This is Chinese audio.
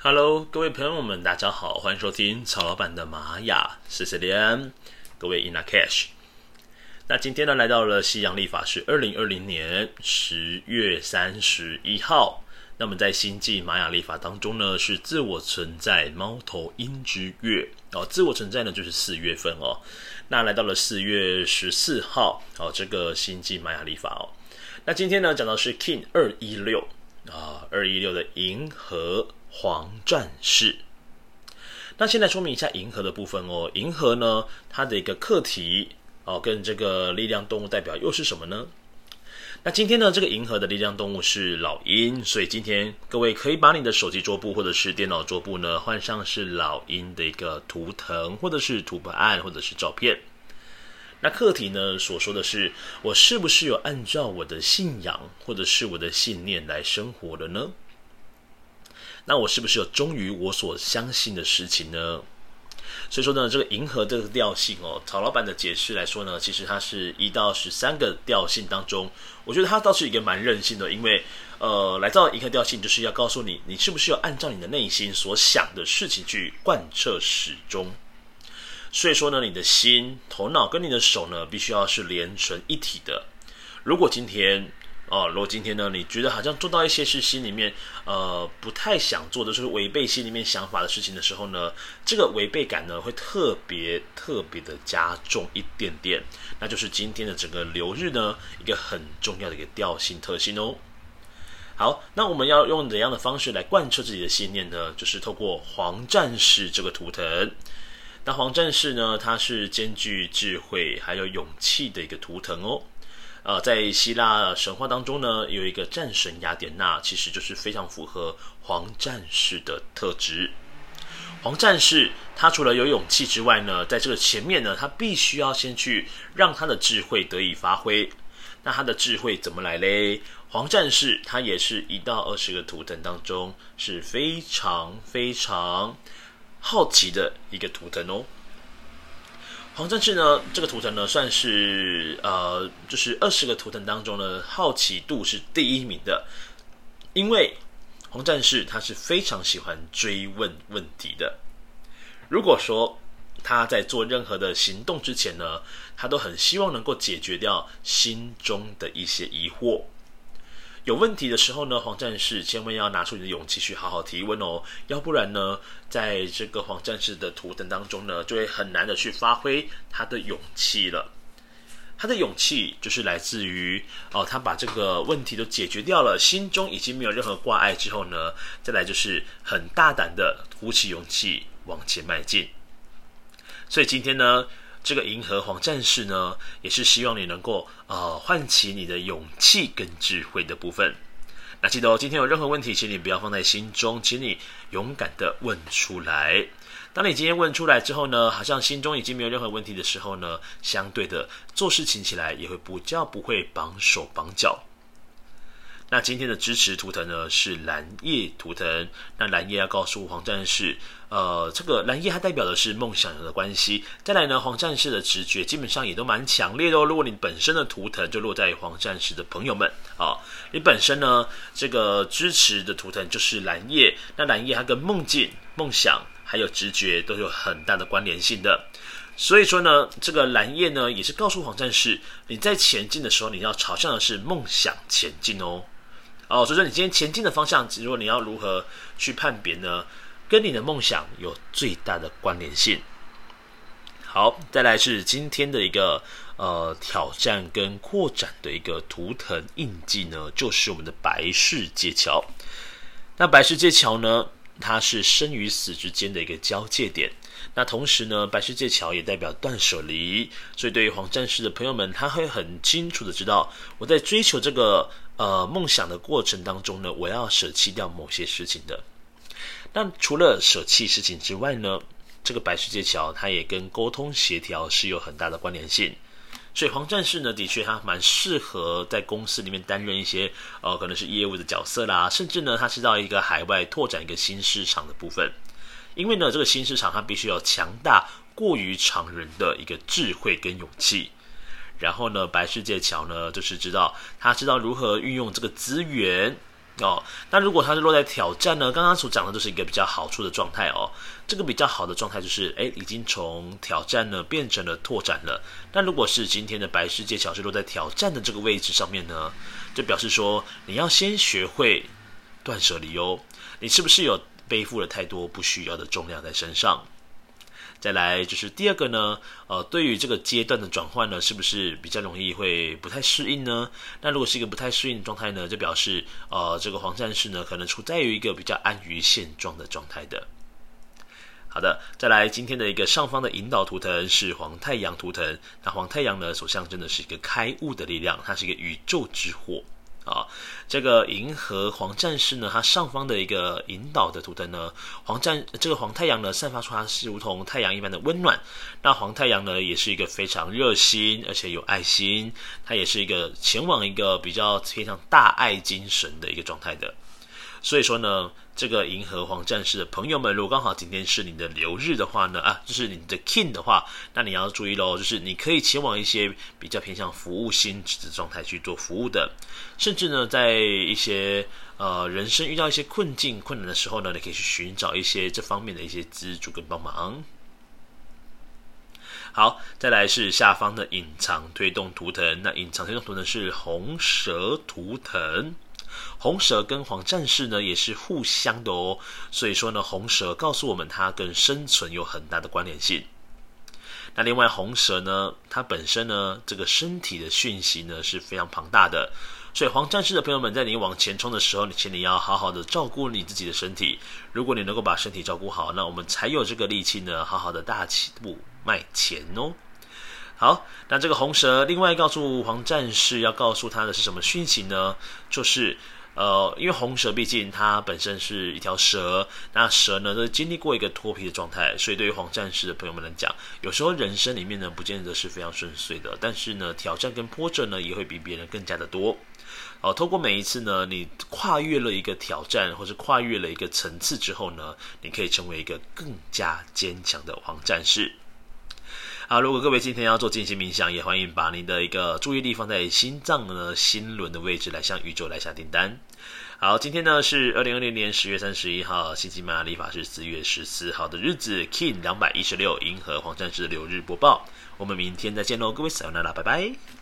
Hello，各位朋友们，大家好，欢迎收听曹老板的玛雅，谢谢连，各位 In Lak'ech。那今天呢，来到了西洋历法是二零二零年十月三十一号。那么在星际玛雅历法当中呢，是自我存在猫头鹰之月哦，自我存在呢就是四月份哦。那来到了四月十四号哦，这个星际玛雅历法哦。那今天呢，讲到是 King 二一六啊，二一六的银河。黄战士，那现在说明一下银河的部分哦。银河呢，它的一个课题哦，跟这个力量动物代表又是什么呢？那今天呢，这个银河的力量动物是老鹰，所以今天各位可以把你的手机桌布或者是电脑桌布呢，换上是老鹰的一个图腾，或者是图案，或者是照片。那课题呢，所说的是我是不是有按照我的信仰或者是我的信念来生活的呢？那我是不是有忠于我所相信的事情呢？所以说呢，这个银河这个调性哦，曹老板的解释来说呢，其实它是一到十三个调性当中，我觉得它倒是一个蛮任性的，因为呃，来到银河调性就是要告诉你，你是不是有按照你的内心所想的事情去贯彻始终。所以说呢，你的心、头脑跟你的手呢，必须要是连成一体的。如果今天，哦，如果今天呢，你觉得好像做到一些是心里面呃不太想做的，就是违背心里面想法的事情的时候呢，这个违背感呢会特别特别的加重一点点，那就是今天的整个流日呢一个很重要的一个调性特性哦。好，那我们要用怎样的方式来贯彻自己的信念呢？就是透过黄战士这个图腾。那黄战士呢，它是兼具智慧还有勇气的一个图腾哦。呃，在希腊神话当中呢，有一个战神雅典娜，其实就是非常符合黄战士的特质。黄战士他除了有勇气之外呢，在这个前面呢，他必须要先去让他的智慧得以发挥。那他的智慧怎么来嘞？黄战士他也是一到二十个图腾当中是非常非常好奇的一个图腾哦。黄战士呢，这个图腾呢，算是呃，就是二十个图腾当中呢，好奇度是第一名的。因为黄战士他是非常喜欢追问问题的。如果说他在做任何的行动之前呢，他都很希望能够解决掉心中的一些疑惑。有问题的时候呢，黄战士千万要拿出你的勇气去好好提问哦，要不然呢，在这个黄战士的图腾当中呢，就会很难的去发挥他的勇气了。他的勇气就是来自于哦，他把这个问题都解决掉了，心中已经没有任何挂碍之后呢，再来就是很大胆的鼓起勇气往前迈进。所以今天呢，这个银河黄战士呢，也是希望你能够呃唤起你的勇气跟智慧的部分。那记得哦，今天有任何问题，请你不要放在心中，请你勇敢的问出来。当你今天问出来之后呢，好像心中已经没有任何问题的时候呢，相对的做事情起来也会比较不会绑手绑脚。那今天的支持图腾呢，是蓝夜图腾。那蓝夜要告诉黄战士，呃，这个蓝夜它代表的是梦想的关系。再来呢，黄战士的直觉基本上也都蛮强烈的哦。如果你本身的图腾就落在黄战士的朋友们啊，你本身呢这个支持的图腾就是蓝夜。那蓝夜它跟梦境、梦想还有直觉都有很大的关联性的。所以说呢，这个蓝夜呢也是告诉黄战士，你在前进的时候，你要朝向的是梦想前进哦。哦，所以说你今天前进的方向，如果你要如何去判别呢？跟你的梦想有最大的关联性。好，再来是今天的一个呃挑战跟扩展的一个图腾印记呢，就是我们的白世界桥。那白世界桥呢，它是生与死之间的一个交界点。那同时呢，白世界桥也代表断舍离，所以对于黄战士的朋友们，他会很清楚的知道，我在追求这个呃梦想的过程当中呢，我要舍弃掉某些事情的。那除了舍弃事情之外呢，这个白世界桥它也跟沟通协调是有很大的关联性。所以黄战士呢，的确他蛮适合在公司里面担任一些呃可能是业务的角色啦，甚至呢，他是到一个海外拓展一个新市场的部分。因为呢，这个新市场它必须要强大过于常人的一个智慧跟勇气。然后呢，白世界桥呢，就是知道他知道如何运用这个资源，哦。那如果它是落在挑战呢？刚刚所讲的都是一个比较好处的状态哦。这个比较好的状态就是，哎，已经从挑战呢变成了拓展了。那如果是今天的白世界桥是落在挑战的这个位置上面呢，就表示说你要先学会断舍离哦。你是不是有背负了太多不需要的重量在身上？再来就是第二个呢，呃，对于这个阶段的转换呢，是不是比较容易会不太适应呢？那如果是一个不太适应状态呢，就表示呃，这个黄战士呢，可能处在于一个比较安于现状的状态的。好的，再来今天的一个上方的引导图腾是黄太阳图腾，那黄太阳呢，所象征的是一个开悟的力量，它是一个宇宙之火。啊，这个银河黄战士呢，它上方的一个引导的图腾呢，黄战这个黄太阳呢，散发出它是如同太阳一般的温暖。那黄太阳呢，也是一个非常热心而且有爱心，它也是一个前往一个比较偏向大爱精神的一个状态的。所以说呢。这个银河黄战士的朋友们，如果刚好今天是你的流日的话呢，啊，就是你的 King 的话，那你要注意喽，就是你可以前往一些比较偏向服务性质的状态去做服务的，甚至呢，在一些呃人生遇到一些困境困难的时候呢，你可以去寻找一些这方面的一些资助跟帮忙。好，再来是下方的隐藏推动图腾，那隐藏推动图腾是红蛇图腾。红蛇跟黄战士呢也是互相的哦，所以说呢，红蛇告诉我们它跟生存有很大的关联性。那另外红蛇呢，它本身呢这个身体的讯息呢是非常庞大的，所以黄战士的朋友们在你往前冲的时候，你请你要好好的照顾你自己的身体。如果你能够把身体照顾好，那我们才有这个力气呢，好好的大起步迈前哦。好，那这个红蛇另外告诉黄战士要告诉他的是什么讯息呢？就是，呃，因为红蛇毕竟它本身是一条蛇，那蛇呢都是经历过一个脱皮的状态，所以对于黄战士的朋友们来讲，有时候人生里面呢不见得是非常顺遂的，但是呢挑战跟波折呢也会比别人更加的多。哦，透过每一次呢，你跨越了一个挑战，或是跨越了一个层次之后呢，你可以成为一个更加坚强的黄战士。好，如果各位今天要做静心冥想，也欢迎把您的一个注意力放在心脏呢、心轮的位置，来向宇宙来下订单。好，今天呢是二零二零年十月三十一号，星期马利法是四月十四号的日子，King 两百一十六，银河黄战士的流日播报。我们明天再见喽，各位，小娜娜，拜拜。